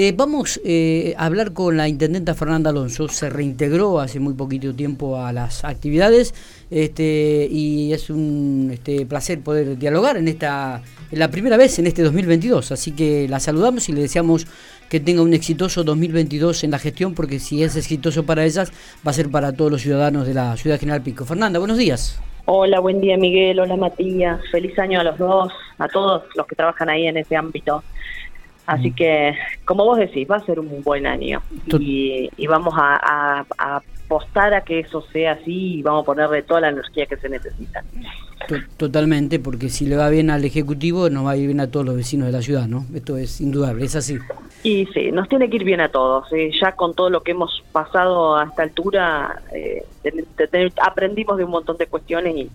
Eh, vamos eh, a hablar con la intendenta Fernanda Alonso. Se reintegró hace muy poquito tiempo a las actividades este, y es un este, placer poder dialogar en esta la primera vez en este 2022. Así que la saludamos y le deseamos que tenga un exitoso 2022 en la gestión, porque si es exitoso para ellas, va a ser para todos los ciudadanos de la ciudad General Pico. Fernanda, buenos días. Hola, buen día Miguel, hola Matías, feliz año a los dos, a todos los que trabajan ahí en ese ámbito. Así que, como vos decís, va a ser un buen año y, vamos a, apostar a que eso sea así y vamos a ponerle toda la energía que se necesita. Totalmente, porque si le va bien al Ejecutivo, nos va a ir bien a todos los vecinos de la ciudad, ¿no? Esto es indudable, es así. Y sí, nos tiene que ir bien a todos. ¿eh? Ya con todo lo que hemos pasado a esta altura, eh, aprendimos de un montón de cuestiones y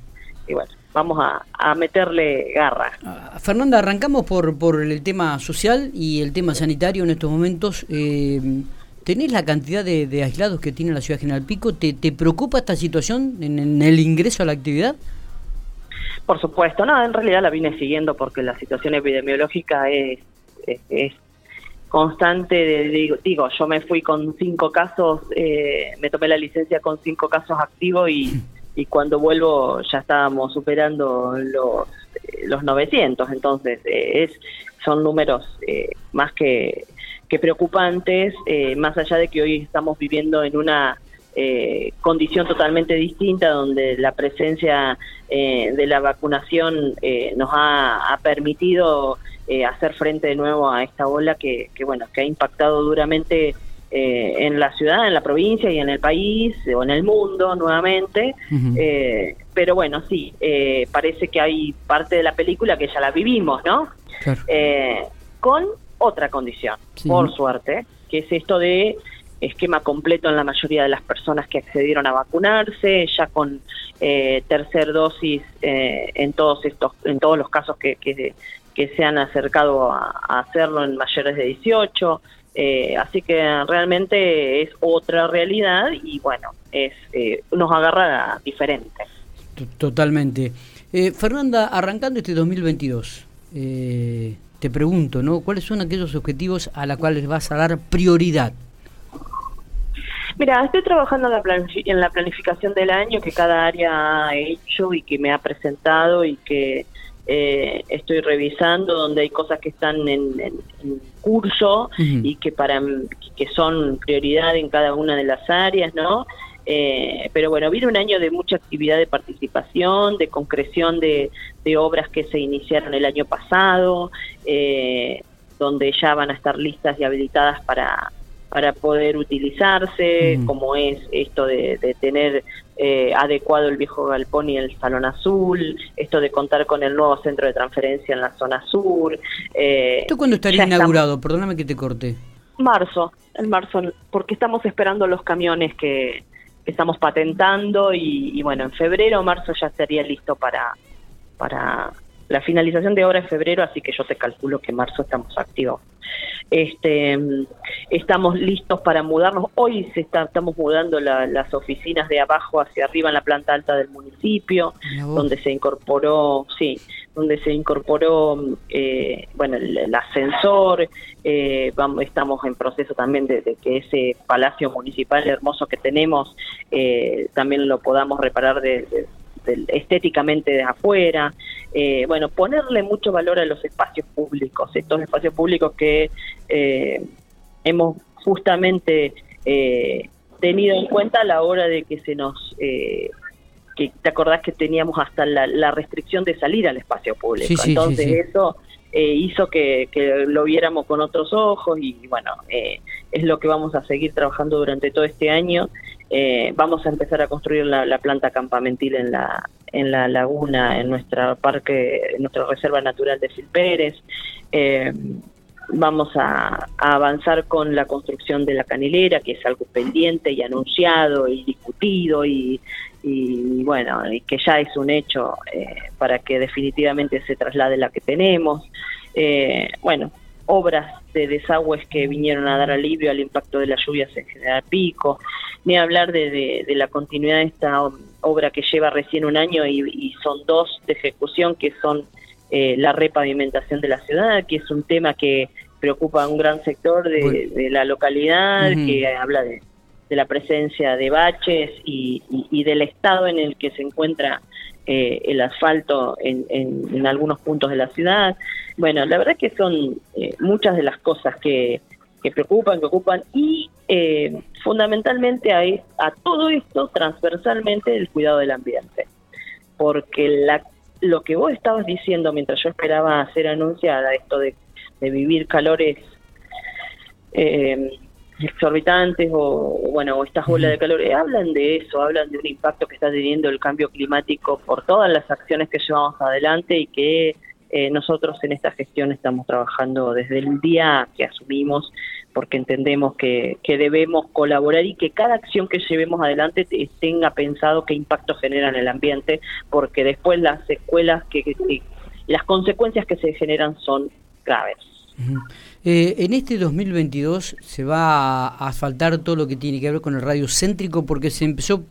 y bueno, vamos a, meterle garra. Ah, Fernanda, arrancamos por, por el tema social y el tema sanitario en estos momentos. Eh, ¿Tenés la cantidad de, aislados que tiene la ciudad General Pico? ¿Te, te preocupa esta situación en, el ingreso a la actividad? Por supuesto, no, en realidad la vine siguiendo porque la situación epidemiológica es, es, constante. De, digo, yo me fui con cinco casos, eh, me tomé la licencia con cinco casos activos y y cuando vuelvo ya estábamos superando los, eh, los 900, entonces eh, es son números eh, más que, que preocupantes, más allá de que hoy estamos viviendo en una condición totalmente distinta, donde la presencia de la vacunación nos ha, ha permitido hacer frente de nuevo a esta ola que, que bueno que ha impactado duramente eh, en la ciudad, en la provincia y en el país o en el mundo nuevamente. Eh, pero bueno, sí, eh, parece que hay parte de la película que ya la vivimos, ¿no? con otra condición, por suerte, que es esto de esquema completo en la mayoría de las personas que accedieron a vacunarse, ya con tercer dosis en todos estos, en todos los casos que, que, se han acercado a, a hacerlo en mayores de 18, eh, así que realmente es otra realidad y bueno, es eh, nos agarra diferente. Totalmente. Eh, Fernanda, arrancando este 2022, te pregunto, ¿no? ¿Cuáles son aquellos objetivos a los cuales vas a dar prioridad? Mira, estoy trabajando en la, en la planificación del año que cada área ha hecho y que me ha presentado y que eh, estoy revisando donde hay cosas que están en, curso y que para que son prioridad en cada una de las áreas, ¿no? Eh, pero bueno, viene un año de mucha actividad de participación, de concreción de, obras que se iniciaron el año pasado, eh, donde ya van a estar listas y habilitadas para, para poder utilizarse, como es esto de, tener eh, adecuado el viejo galpón y el salón azul, esto de contar con el nuevo centro de transferencia en la zona sur. Eh, ¿Esto cuándo estaría inaugurado? Perdóname que te corte. Marzo, en marzo, porque estamos esperando los camiones que, estamos patentando y, y, bueno, en febrero o marzo ya estaría listo para, para la finalización de obra en febrero, así que yo te calculo que en marzo estamos activos. Este, estamos listos para mudarnos. Hoy se está, estamos mudando las oficinas de abajo hacia arriba en la planta alta del municipio, donde se incorporó, sí, donde se incorporó, eh, bueno, el, ascensor. Eh, vamos, estamos en proceso también de, que ese palacio municipal hermoso que tenemos eh, también lo podamos reparar de estéticamente de afuera. Eh, bueno, ponerle mucho valor a los espacios públicos, estos espacios públicos que eh, hemos justamente eh, tenido en cuenta a la hora de que se nos... que te acordás que teníamos hasta la, restricción de salir al espacio público. Entonces eso hizo que, lo viéramos con otros ojos y bueno, es lo que vamos a seguir trabajando durante todo este año eh, vamos a empezar a construir la, planta campamentil en la en la laguna, en nuestra parque, en nuestra reserva natural de Silpérez. Eh, vamos a, avanzar con la construcción de la canilera, que es algo pendiente y anunciado y discutido y, bueno, y que ya es un hecho eh, para que definitivamente se traslade la que tenemos. bueno, obras de desagües que vinieron a dar alivio al impacto de las lluvias en General Pico, ni hablar de, de, la continuidad de esta obra que lleva recién un año y, son dos de ejecución, que son eh, la repavimentación de la ciudad, que es un tema que, preocupa a un gran sector de, la localidad, que habla de, la presencia de baches y, del estado en el que se encuentra eh, el asfalto en, algunos puntos de la ciudad. Bueno, la verdad que son eh, muchas de las cosas que, que preocupan, que ocupan y eh, fundamentalmente a, a todo esto transversalmente el cuidado del ambiente. Porque la, lo que vos estabas diciendo mientras yo esperaba ser anunciada, esto de, vivir calores eh, exorbitantes o bueno o estas olas de calor eh, hablan de eso hablan de un impacto que está teniendo el cambio climático por todas las acciones que llevamos adelante y que eh, nosotros en esta gestión estamos trabajando desde el día que asumimos porque entendemos que, debemos colaborar y que cada acción que llevemos adelante tenga pensado qué impacto genera en el ambiente, porque después las secuelas, que, las consecuencias que se generan son graves. Eh, en este 2022 se va a asfaltar todo lo que tiene que ver con el radio céntrico porque se empezó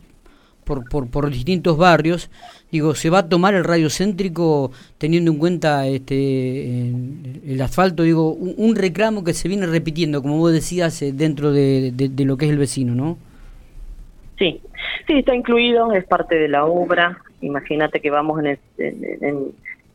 por, por, por distintos barrios. Digo, ¿se va a tomar el radio céntrico teniendo en cuenta este el asfalto? Digo, un, reclamo que se viene repitiendo, como vos decías, eh, dentro de, lo que es el vecino, ¿no? Sí, sí, está incluido, es parte de la obra. Imagínate que vamos en, en,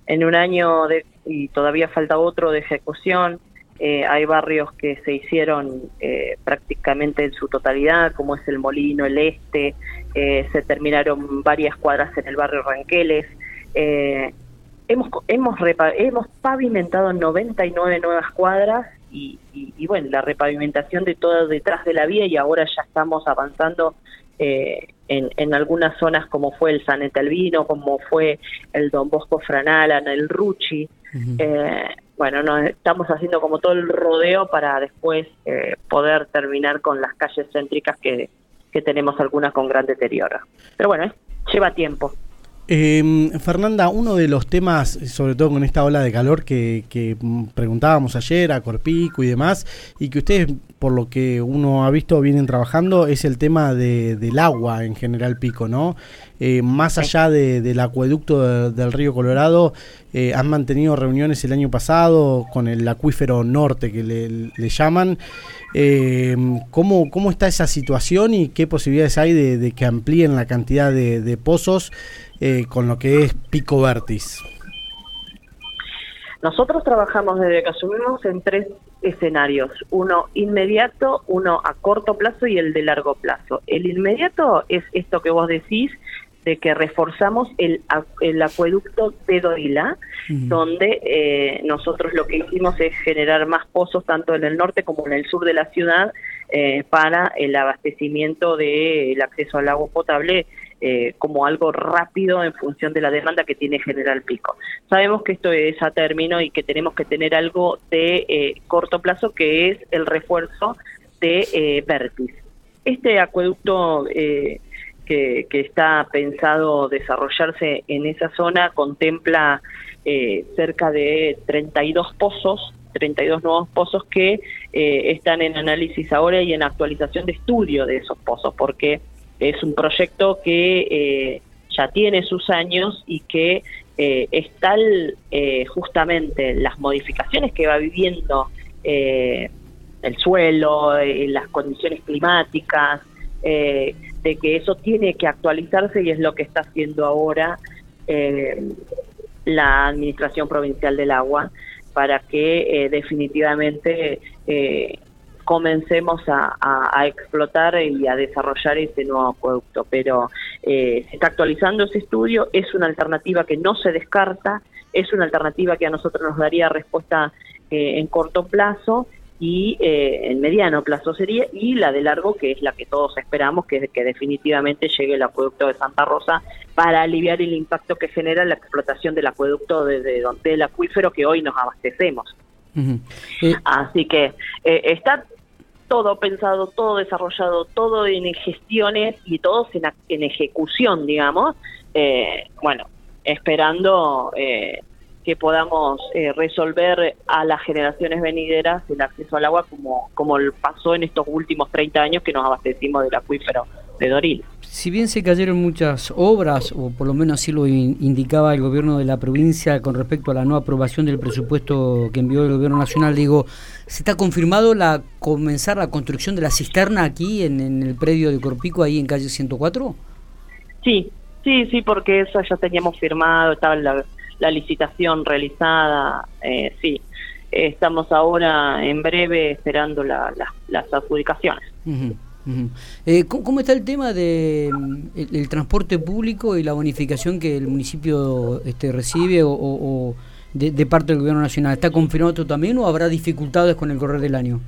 en un año de, y todavía falta otro de ejecución. Eh, hay barrios que se hicieron eh, prácticamente en su totalidad, como es el Molino, el Este, eh, se terminaron varias cuadras en el barrio Ranqueles. hemos, hemos, hemos pavimentado 99 nuevas cuadras y, y, bueno, la repavimentación de todo detrás de la vía y ahora ya estamos avanzando en, en, algunas zonas como fue el San Etelvino, como fue el Don Bosco Franalan, el Ruchi bueno, nos estamos haciendo como todo el rodeo para después eh, poder terminar con las calles céntricas que, que tenemos algunas con gran deterioro. Pero bueno, lleva tiempo. Eh, Fernanda, uno de los temas, sobre todo con esta ola de calor que, que, preguntábamos ayer a Corpico y demás, y que ustedes, por lo que uno ha visto, vienen trabajando, es el tema de, del agua en General Pico, ¿no? Eh, más allá del acueducto del río Colorado, eh, han mantenido reuniones el año pasado con el acuífero norte que le, llaman. Eh, ¿cómo, ¿Cómo está esa situación y qué posibilidades hay de, que amplíen la cantidad de pozos? Eh, con lo que es Pico Vertis? Nosotros trabajamos desde que asumimos en tres escenarios, uno inmediato, uno a corto plazo y el de largo plazo. El inmediato es esto que vos decís, de que reforzamos el, el acueducto de Doila, donde eh, nosotros lo que hicimos es generar más pozos tanto en el norte como en el sur de la ciudad eh, para el abastecimiento del acceso al agua potable eh, como algo rápido en función de la demanda que tiene General Pico. Sabemos que esto es a término y que tenemos que tener algo de eh, corto plazo que es el refuerzo de eh, Vertis. Este acueducto que, que, está pensado desarrollarse en esa zona contempla cerca de 32 pozos 32 nuevos pozos que están en análisis ahora y en actualización de estudio de esos pozos, porque es un proyecto que eh, ya tiene sus años y que eh, es tal eh, justamente las modificaciones que va viviendo el suelo, las condiciones climáticas, de que eso tiene que actualizarse y es lo que está haciendo ahora la Administración Provincial del Agua para que definitivamente comencemos a, explotar y a desarrollar ese nuevo acueducto. Pero eh, se está actualizando ese estudio, es una alternativa que no se descarta, es una alternativa que a nosotros nos daría respuesta eh, en corto plazo y eh, en mediano plazo sería, y la de largo, que es la que todos esperamos, que es que definitivamente llegue el acueducto de Santa Rosa para aliviar el impacto que genera la explotación del acueducto desde donde el acuífero que hoy nos abastecemos. Así que está todo pensado, todo desarrollado, todo en gestiones y todos en, en ejecución, digamos, eh, bueno, esperando eh, que podamos eh, resolver a las generaciones venideras el acceso al agua como, como pasó en estos últimos 30 años que nos abastecimos del acuífero de Doril. Si bien se cayeron muchas obras, o por lo menos así lo indicaba el gobierno de la provincia con respecto a la no aprobación del presupuesto que envió el gobierno nacional, digo, ¿se está confirmado la comenzar la construcción de la cisterna aquí en, el predio de Corpico, ahí en calle 104? Sí, sí, sí, porque eso ya teníamos firmado, estaba la, la licitación realizada, eh, sí. Estamos ahora en breve esperando las adjudicaciones. Eh, ¿cómo, está el tema de mm, el, transporte público y la bonificación que el municipio este, recibe o, de, parte del gobierno nacional? ¿Está confirmado esto también o habrá dificultades con el correr del año?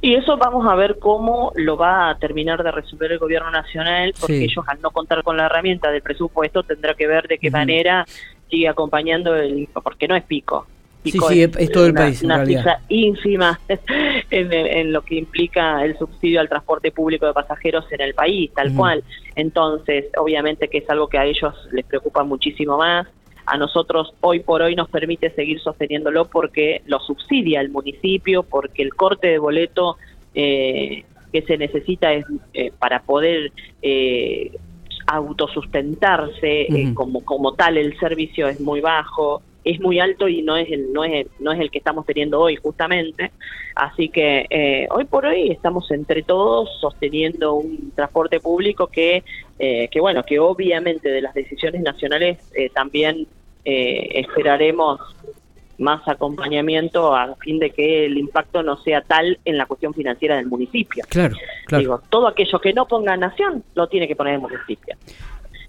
Y eso vamos a ver cómo lo va a terminar de resolver el gobierno nacional, porque ellos al no contar con la herramienta del presupuesto tendrá que ver de qué manera sigue acompañando el porque no es pico sí, sí, es, todo el país. Una cifra ínfima en, lo que implica el subsidio al transporte público de pasajeros en el país, tal cual. Entonces, obviamente que es algo que a ellos les preocupa muchísimo más. A nosotros hoy por hoy nos permite seguir sosteniéndolo porque lo subsidia el municipio, porque el corte de boleto eh, que se necesita es eh, para poder eh, autosustentarse como, como tal el servicio es muy bajo es muy alto y no es el no es no es el que estamos teniendo hoy justamente así que eh, hoy por hoy estamos entre todos sosteniendo un transporte público que eh, que bueno que obviamente de las decisiones nacionales eh, también esperaremos más acompañamiento a fin de que el impacto no sea tal en la cuestión financiera del municipio. Claro, claro. Digo, todo aquello que no ponga nación lo tiene que poner el municipio.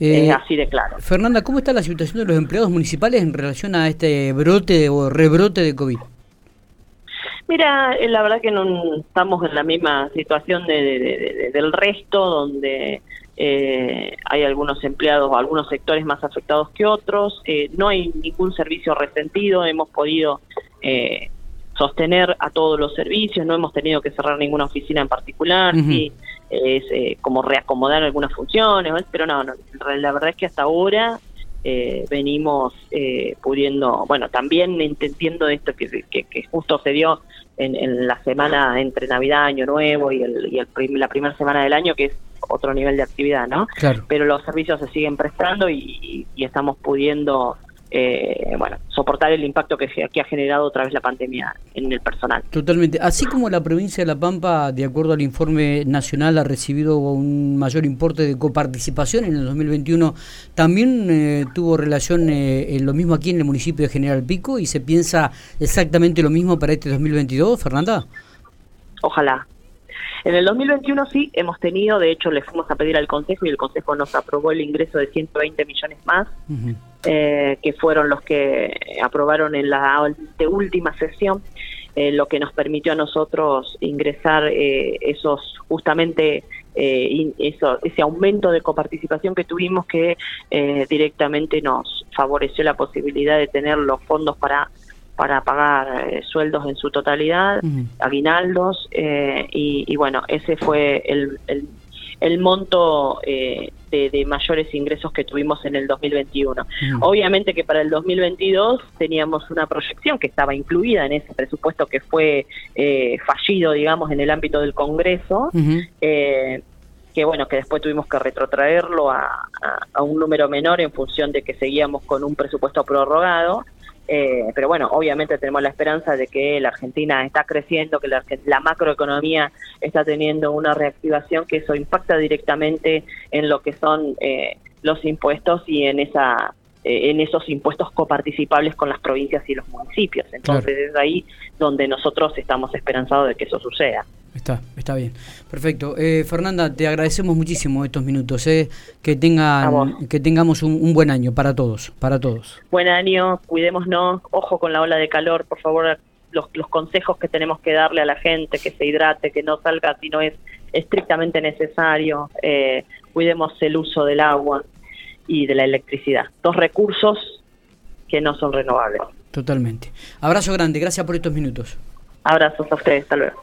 Eh, así de claro. Fernanda, ¿cómo está la situación de los empleados municipales en relación a este brote o rebrote de COVID? Mira, eh, la verdad que no estamos en la misma situación de, del resto, donde eh, hay algunos empleados o algunos sectores más afectados que otros. no hay ningún servicio resentido, hemos podido sostener a todos los servicios, no hemos tenido que cerrar ninguna oficina en particular, sí, es eh, como reacomodar algunas funciones, pero no, la verdad es que hasta ahora eh, venimos eh, pudiendo, bueno, también entendiendo esto que, que, justo se dio en, la semana entre Navidad, Año Nuevo y, el, y el la primera semana del año, que es otro nivel de actividad, ¿no? Claro. Pero los servicios se siguen prestando y, y estamos pudiendo eh, bueno, soportar el impacto que, que, ha generado otra vez la pandemia en el personal. Totalmente. Así como la provincia de La Pampa, de acuerdo al informe nacional, ha recibido un mayor importe de coparticipación en el 2021, también eh, tuvo relación eh, lo mismo aquí en el municipio de General Pico y se piensa exactamente lo mismo para este 2022, Fernanda. Ojalá, en el 2021 sí hemos tenido, de hecho le fuimos a pedir al Consejo y el Consejo nos aprobó el ingreso de 120 millones más, eh, que fueron los que aprobaron en la última sesión, eh, lo que nos permitió a nosotros ingresar eh, esos justamente eso, ese aumento de coparticipación que tuvimos que directamente nos favoreció la posibilidad de tener los fondos para para pagar eh, sueldos en su totalidad, aguinaldos, eh, y, bueno, ese fue el, el, monto eh, de, mayores ingresos que tuvimos en el 2021. Obviamente que para el 2022 teníamos una proyección que estaba incluida en ese presupuesto que fue fallido, digamos, en el ámbito del Congreso. que bueno, que después tuvimos que retrotraerlo a, a, un número menor en función de que seguíamos con un presupuesto prorrogado, eh, pero bueno, obviamente tenemos la esperanza de que la Argentina está creciendo, que la, macroeconomía está teniendo una reactivación, que eso impacta directamente en lo que son eh, los impuestos y en esa eh, en esos impuestos coparticipables con las provincias y los municipios. Entonces es ahí donde nosotros estamos esperanzados de que eso suceda. Está, está bien. Perfecto. Eh, Fernanda, te agradecemos muchísimo estos minutos. Eh. Que, tengan, que tengamos un, buen año para todos, para todos. Buen año, cuidémonos, ojo con la ola de calor, por favor, los, los consejos que tenemos que darle a la gente, que se hidrate, que no salga si no es estrictamente necesario, eh, cuidemos el uso del agua y de la electricidad. Dos recursos que no son renovables. Totalmente. Abrazo grande, gracias por estos minutos. Abrazos a ustedes, hasta luego.